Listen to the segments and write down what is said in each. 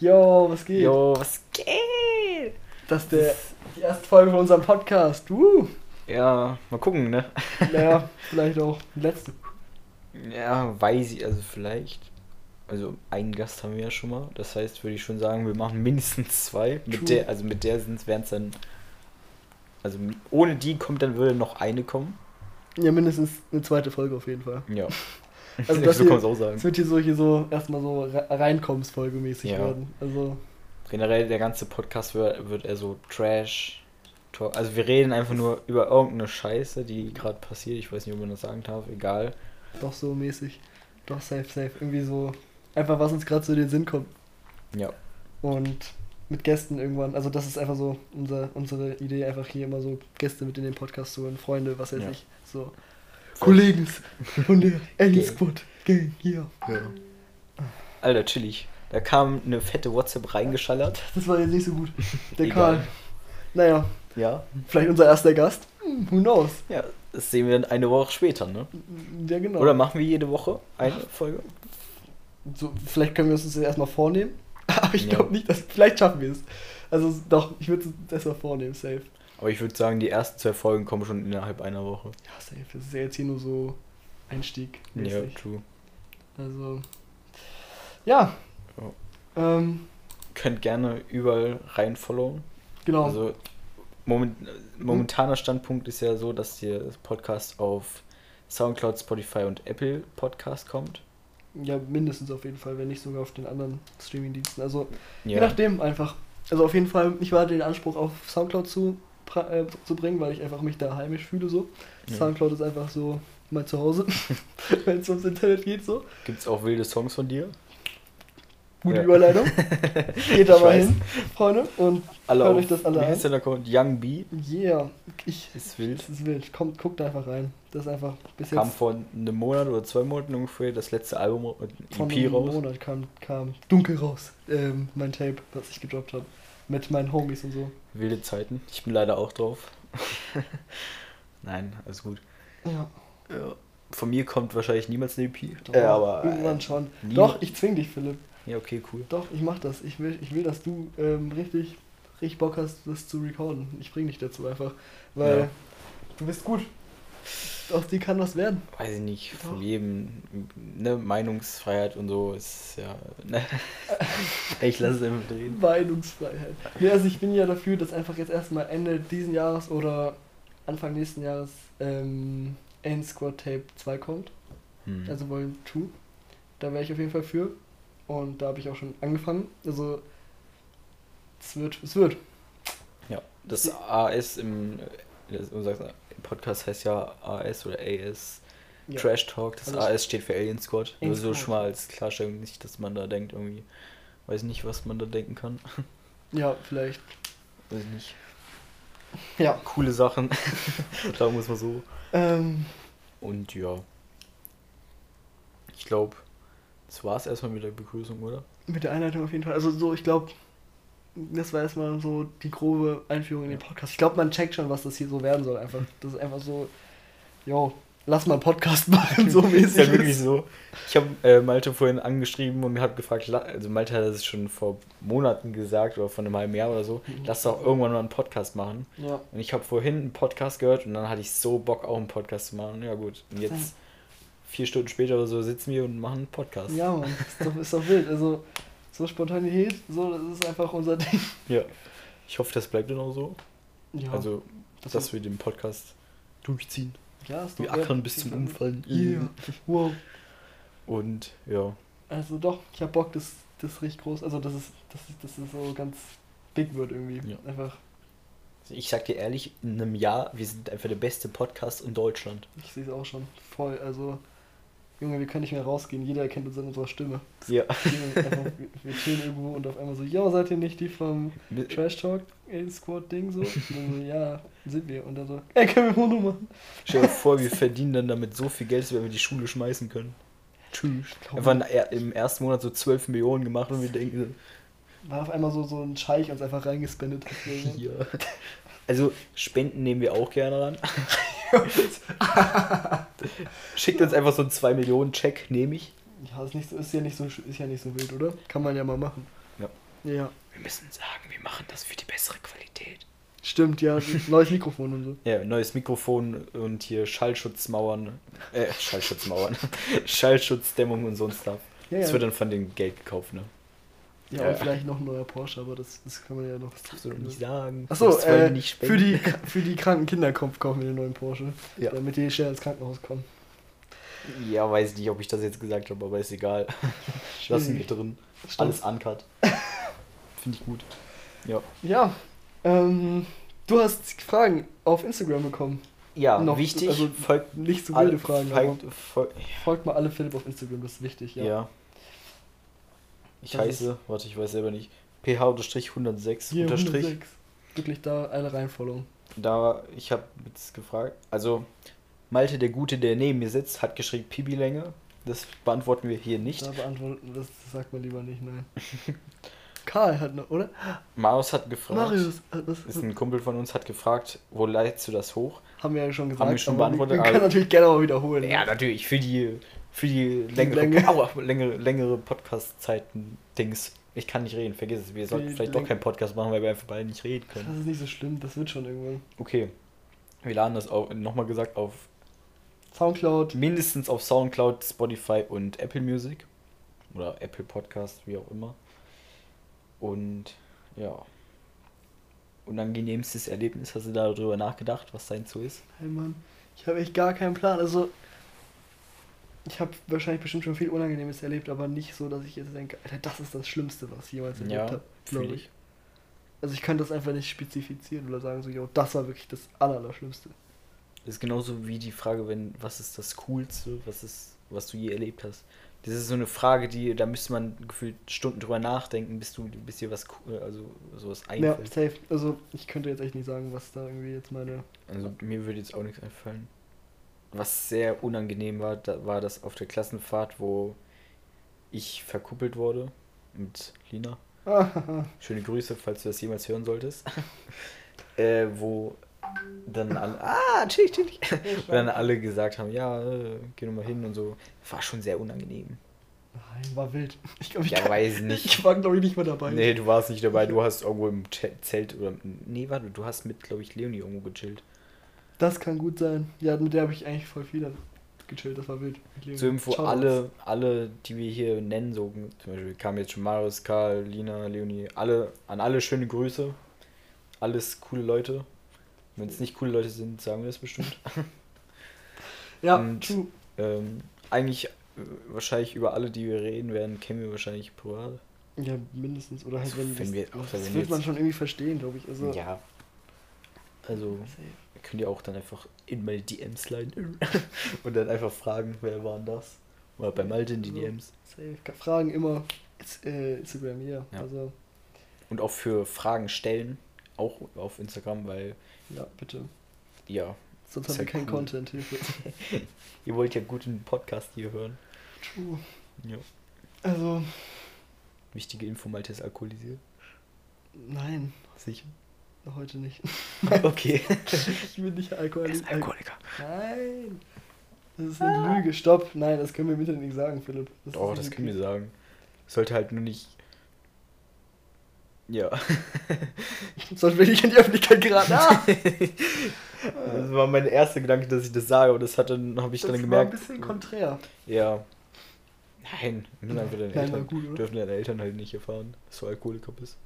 Yo, was geht? Jo, was geht? Das ist der, die erste Folge von unserem Podcast. Woo. Ja, mal gucken, ne? Naja, vielleicht auch die letzte. Ja, weiß ich, also vielleicht. Also einen Gast haben wir ja schon mal. Das heißt, würde ich schon sagen, wir machen mindestens zwei. True. Mit der, also mit der wären es dann. Also ohne die kommt dann würde noch eine kommen. Ja, mindestens eine zweite Folge auf jeden Fall. Ja. Also das so hier- auch sagen. Es wird hier so, hier so erstmal so Re- Reinkommensfolge-mäßig Ja. werden. Also, Generell der ganze Podcast wird, wird eher so Trash. Talk. Also wir reden einfach nur über irgendeine Scheiße, die gerade passiert. Ich weiß nicht, ob man das sagen darf. Egal. doch so mäßig. Doch, safe, safe. Irgendwie so. Einfach, was uns gerade so in den Sinn kommt. Ja. Und mit Gästen irgendwann. Also, das ist einfach so unser, unsere Idee, einfach hier immer so Gäste mit in den Podcast zu holen. Freunde, was weiß Ja. ich. So. Kollegen von der Alien. Squad Gang hier. Alter, chillig. Da kam eine fette WhatsApp reingeschallert. Das war jetzt nicht so gut. Der Egal. Karl. Naja, Ja. vielleicht unser erster Gast. Hm, Who knows? Ja, das sehen wir dann eine Woche später, ne? Ja, genau. Oder machen wir jede Woche eine Folge? So, vielleicht können wir uns das jetzt erstmal vornehmen. Aber ich Ja. glaube nicht, dass. Vielleicht schaffen wir es. Also doch, ich würde es erstmal vornehmen, safe. Aber ich würde sagen, die ersten zwei Folgen kommen schon innerhalb einer Woche. Ja, safe. Das ist ja jetzt hier nur so Einstieg. Ja, true. Also. Ja. Ähm, Könnt gerne überall rein followen. genau. Also moment, momentaner Standpunkt ist ja so, dass der Podcast auf Soundcloud, Spotify und Apple Podcast kommt. ja, mindestens auf jeden Fall, wenn nicht sogar auf den anderen Streaming-Diensten. Also, je Ja. nachdem einfach. Also auf jeden Fall, ich war den Anspruch auf Soundcloud zu, äh, zu bringen, weil ich einfach mich da heimisch fühle so. Ja. Soundcloud ist einfach so mein Zuhause, wenn es ums Internet geht so. Gibt es auch wilde Songs von dir? Gute Ja. Überleitung. Geht da mal hin, Freunde. Und Alle Hört euch das alle an? der Account? Young B yeah, ich, ist wild. das ist wild. Kommt, guckt einfach rein. Das ist einfach bis Kam jetzt vor einem Monat oder zwei Monaten ungefähr das letzte Album EP einem raus. Monat kam, kam dunkel raus. Ähm, mein Tape, was ich gedroppt habe. Mit meinen Homies und so. Wilde Zeiten. Ich bin leider auch drauf. Nein, alles gut. Ja, Ja. Von mir kommt wahrscheinlich niemals eine EP. doch, Äh, aber irgendwann äh, schon. nie- Doch, ich zwing dich, Philipp. Ja, okay, cool. Doch, ich mach das. Ich will, ich will dass du ähm, richtig, richtig Bock hast, das zu recorden. Ich bring dich dazu einfach. Weil Ja. du bist gut. Aus dir kann was werden. Weiß ich nicht, von Doch. jedem, ne, Meinungsfreiheit und so ist ja, ne. ich lasse es einfach drehen. Meinungsfreiheit. Ja, also ich bin ja dafür, dass einfach jetzt erstmal Ende diesen Jahres oder Anfang nächsten Jahres ähm, End Squad Tape 2 kommt. Hm. Also Volume 2. Da wäre ich auf jeden Fall für. Und da habe ich auch schon angefangen. Also es wird, es wird. ja, das AS im, äh, das- du sagst, im Podcast heißt ja AS oder AS Ja. Trash Talk. Das Also AS steht für Alien Squad. Nur so schon mal als Klarstellung, nicht, dass man da denkt irgendwie, weiß nicht, was man da denken kann. Ja, vielleicht. Weiß nicht. Ja. Coole Sachen. Sagen wir es mal so. Ähm, Und ja. Ich glaube, das war es erstmal mit der Begrüßung, oder? mit der Einleitung auf jeden Fall. Also so, ich glaube, das war erstmal so die grobe Einführung in den Podcast. Ich glaube, man checkt schon, was das hier so werden soll. Einfach. Das ist einfach so, yo, lass mal einen Podcast machen, so mäßig. ist ja wirklich so. Ich habe äh, Malte vorhin angeschrieben und hat gefragt, also Malte hat es schon vor Monaten gesagt oder vor einem halben Jahr oder so, Mhm. lass doch irgendwann mal einen Podcast machen. Ja. Und ich habe vorhin einen Podcast gehört und dann hatte ich so Bock, auch einen Podcast zu machen. Ja gut, und jetzt vier Stunden später oder so sitzen wir und machen einen Podcast. Ja, Mann, ist doch, ist doch wild. Also, so Spontanität, so, das ist einfach unser Ding. Ja. Ich hoffe, das bleibt dann auch so. Ja, also, das dass ist- wir den Podcast durchziehen. ja, ist doch Wir ackern bis zum Umfallen. Yeah. Wow. Und ja, Also doch, ich hab Bock, dass das richtig groß, also dass es, dass es, dass es so ganz big wird irgendwie. Ja. Einfach, ich sag dir ehrlich, in einem Jahr, wir sind einfach der beste Podcast in Deutschland. ich sehe es auch schon voll. Also, Junge, wir können nicht mehr rausgehen, jeder erkennt uns an unserer Stimme. Ja. Wir, einfach, wir, wir chillen irgendwo und auf einmal so, ja, seid ihr nicht die vom Trash Talk Squad Ding so? So, ja, sind wir. Und dann so, ey, können wir Foto machen? Stell dir vor, wir verdienen dann damit so viel Geld, dass wir die Schule schmeißen können. Tschüss. Einfach in- im ersten Monat so 12 Millionen gemacht und wir denken, War auf einmal so, so ein Scheich uns einfach reingespendet. so, ja. Also, Spenden nehmen wir auch gerne ran. Schickt uns einfach so einen 2 Millionen Check, nehme ich. Ja, ist, nicht so, ist, ja nicht so, ist ja nicht so wild, oder? Kann man ja mal machen. Ja. Ja. Wir müssen sagen, wir machen das für die bessere Qualität. Stimmt, ja. Neues Mikrofon und so. Ja, neues Mikrofon und hier Schallschutzmauern. Äh, Schallschutzmauern. Schallschutzdämmung und so ein Stuff. Ja, Das ja. wird dann von dem Geld gekauft, ne? Ja, Ja. und vielleicht noch ein neuer Porsche, aber das, das kann man ja noch. Das darfst du doch nicht sagen. Achso, äh, nicht für, die, für die kranken Kinder kaufen wir den neuen Porsche. Ja. Damit die schnell ins Krankenhaus kommen. Ja, weiß nicht, ob ich das jetzt gesagt habe, aber ist egal. Lassen wir drin. Stimmt. Alles uncut. Finde ich gut. Ja. Ja, ähm, du hast Fragen auf Instagram bekommen. Ja, Noch- wichtig. also folgt Nicht so alle wilde Fragen, folgt, folgt, folgt mal alle Philipp auf Instagram, das ist wichtig, ja. ja. Ich Das heiße, warte, ich weiß selber nicht. ph-106 Hier, unterstrich. 106. Wirklich da alle reinfollowen. Da, ich habe jetzt gefragt, also Malte, der Gute, der neben mir sitzt, hat geschrieben Pipi-Länge. Das beantworten wir hier nicht. Da beantworten, das sagt man lieber nicht, nein. Karl hat noch, oder? Marius hat gefragt. Marius hat das. Ist ein Kumpel von uns, hat gefragt, wo leitest du das hoch? Haben wir ja schon gesagt. Haben wir schon beantwortet, Wir können aber- natürlich gerne mal wiederholen. Ja, natürlich, für die, für die längere, Länge. Aua, längere, längere Podcast-Zeiten-Dings. Ich kann nicht reden, vergiss es. Wir sollten Die vielleicht doch Läng- keinen Podcast machen, weil wir einfach beide nicht reden können. Das ist nicht so schlimm, das wird schon irgendwann. Okay. Wir laden das auch, nochmal gesagt, auf Soundcloud, mindestens auf Soundcloud, Spotify und Apple Music. Oder Apple Podcast, wie auch immer. Und ja. Unangenehmstes Erlebnis, hast du darüber nachgedacht, was dein so ist? hey Mann, ich habe echt gar keinen Plan. Also, ich habe wahrscheinlich bestimmt schon viel Unangenehmes erlebt, aber nicht so, dass ich jetzt denke, Alter, das ist das Schlimmste, was ich jemals erlebt Ja, habe, glaube ich. Also ich kann das einfach nicht spezifizieren oder sagen so, jo, das war wirklich das Aller- Allerschlimmste. Das ist genauso wie die Frage, wenn, was ist das Coolste, was ist, was du je erlebt hast. Das ist so eine Frage, die, da müsste man gefühlt Stunden drüber nachdenken, bis du, bis dir was, cool- also sowas Ja, einfällt. safe. Also ich könnte jetzt echt nicht sagen, was da irgendwie jetzt meine... Also mir würde jetzt auch nichts einfallen. Was sehr unangenehm war, da war das auf der Klassenfahrt, wo ich verkuppelt wurde mit Lina. Schöne Grüße, falls du das jemals hören solltest. äh, wo dann alle, ah, chillig, chillig. Und dann alle gesagt haben, ja, äh, geh noch mal hin und so. War schon sehr unangenehm. Nein, war wild. Ich glaube, ich, Ja, kann- weiß nicht. ich war glaube ich nicht mehr dabei. Nee, du warst nicht dabei, du hast irgendwo im Zelt oder. Nee, warte, du hast mit, glaube ich, Leonie irgendwo gechillt. Das kann gut sein. Ja, mit der habe ich eigentlich voll viel gechillt, das war wild. Zur Info, alle, alle, die wir hier nennen, so zum Beispiel kamen jetzt schon Marius, Karl, Lina, Leonie, alle, an alle schöne Grüße. Alles coole Leute. Wenn es nicht coole Leute sind, sagen wir das bestimmt. Ja, und- true. ähm, eigentlich äh, wahrscheinlich über alle, die wir reden werden, kennen wir wahrscheinlich privat. Ja, mindestens. Oder halt, Also, wenn, wenn das, wir- auch das wenn wird man schon irgendwie verstehen, glaube ich. Also, Ja. Also, Safe. Könnt ihr auch dann einfach in meine DMs sliden und dann einfach fragen, wer war denn das? Oder bei Malte in die So. DMs. Safe. Fragen immer. Ins- äh, Instagram, ja. Ja. Also, Und auch für Fragen stellen, auch auf Instagram, weil, ja, bitte. ja, Sonst haben wir ja keinen cool. Content. Hilfe. ihr wollt ja guten Podcast hier hören. True. Ja. Also, Wichtige Info, Malte ist alkoholisiert. nein, Sicher? Heute nicht. Okay. Ich bin nicht Alkoholiker. Alkoholiker. Nein. Das ist eine Lüge. Stopp. Nein, das können wir im Internet nicht sagen, Philipp. Das Oh, ist das können wir sagen. Sollte halt nur nicht. Ja. Sonst will ich in die Öffentlichkeit geraten. Ah! Das war mein erster Gedanke, dass ich das sage, aber das hat dann habe ich das dann war gemerkt. ein bisschen konträr. Ja. Nein, nur einfach deine Nein, war Eltern. gut? Dürfen deine Eltern halt nicht erfahren, dass du Alkoholiker bist.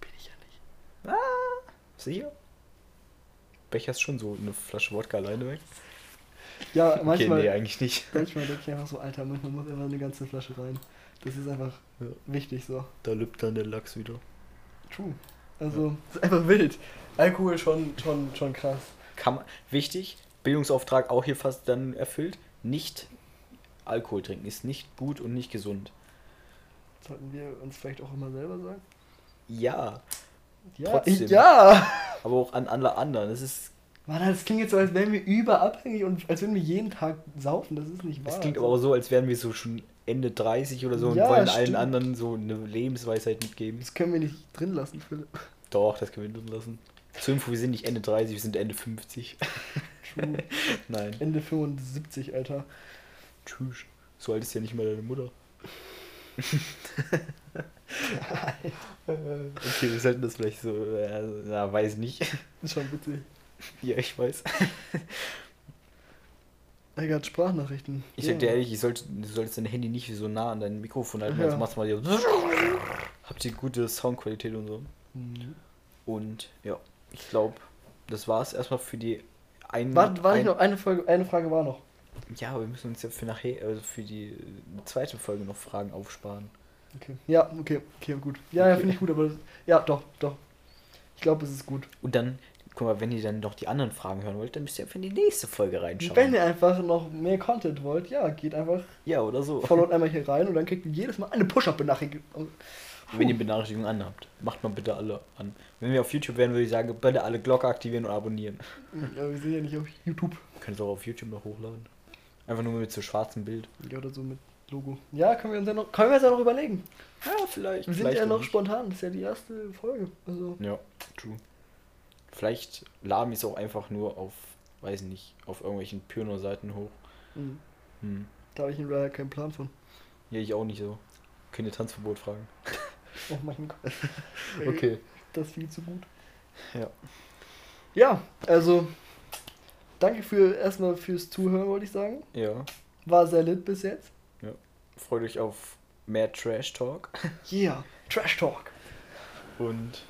Bin ich ja nicht. Sicher? Becherst schon so eine Flasche Wodka alleine weg? Ja, manchmal, okay, nee, eigentlich nicht. manchmal denke ich einfach so, Alter, manchmal muss einfach eine ganze Flasche rein. Das ist einfach Ja. wichtig so. Da lübt dann der Lachs wieder. True. Also, das ist einfach wild. Alkohol schon, schon, schon krass. Kann man, wichtig, Bildungsauftrag auch hier fast dann erfüllt. Nicht Alkohol trinken ist nicht gut und nicht gesund. Sollten wir uns vielleicht auch immer selber sagen? Ja, Ja, Trotzdem. ja! aber auch an alle anderen. Es ist, Mann, das klingt jetzt so, als wären wir überabhängig und als würden wir jeden Tag saufen. Das ist nicht wahr. es klingt aber auch so, als wären wir so schon Ende 30 oder so und Ja, wollen stimmt. allen anderen so eine Lebensweisheit mitgeben. Das können wir nicht drin lassen, Philipp. Doch, das können wir drin lassen. Zur Info, wir sind nicht Ende 30, wir sind Ende 50. True. Nein. Ende 75, Alter. Tschüss. So alt ist ja nicht mal deine Mutter. okay, wir sollten das vielleicht so, äh, na, weiß nicht. Schon witzig. Ja, ich weiß. Er hat Sprachnachrichten. Ich sag dir ehrlich, ich sollte, du solltest dein Handy nicht so nah an dein Mikrofon halten, Ja. sonst machst du mal hier. Habt ihr gute Soundqualität und so. Mhm. Und ja, ich glaube, das war's erstmal für die ein, Warte, warte ein, noch, eine, Folge, eine Frage war noch. Ja, aber wir müssen uns ja für nachher, also für die äh, zweite Folge noch Fragen aufsparen. Okay. Ja, okay, okay, gut. Ja, ja, Okay. finde ich gut, aber das, ja, doch, doch. Ich glaube, es ist gut. Und dann, guck mal, wenn ihr dann noch die anderen Fragen hören wollt, dann müsst ihr einfach in die nächste Folge reinschauen. Wenn ihr einfach noch mehr Content wollt, ja, geht einfach ja, oder so. Followt einmal hier rein und dann kriegt ihr jedes Mal eine Push-Up-Benachrichtigung. Wenn ihr Benachrichtigungen anhabt, macht mal bitte alle an. Wenn wir auf YouTube wären, würde ich sagen, bitte alle Glocke aktivieren und abonnieren. Ja, wir sind ja nicht auf YouTube. Könnt ihr auch auf YouTube noch hochladen. Einfach nur mit so schwarzem Bild. Ja, oder so mit Logo. Ja, können wir uns ja noch, können wir uns ja noch überlegen. Ja, vielleicht. Wir sind vielleicht ja noch nicht. spontan, das ist ja die erste Folge. Also, Ja, true. Vielleicht laden wir es auch einfach nur auf, weiß nicht, auf irgendwelchen Pioneer-Seiten hoch. mh, Hm. da habe ich leider keinen Plan von. Ja, ich auch nicht so. Könnt ihr Tanzverbot fragen. Oh mein Gott. Okay. Das ist viel zu gut. Ja. Ja, also, danke für erstmal fürs Zuhören, wollte ich sagen. Ja. War sehr lit bis jetzt. Freut euch auf mehr Trash Talk. Yeah, Trash Talk. Und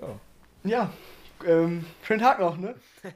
ja. Ja, ähm, schönen Tag noch, ne?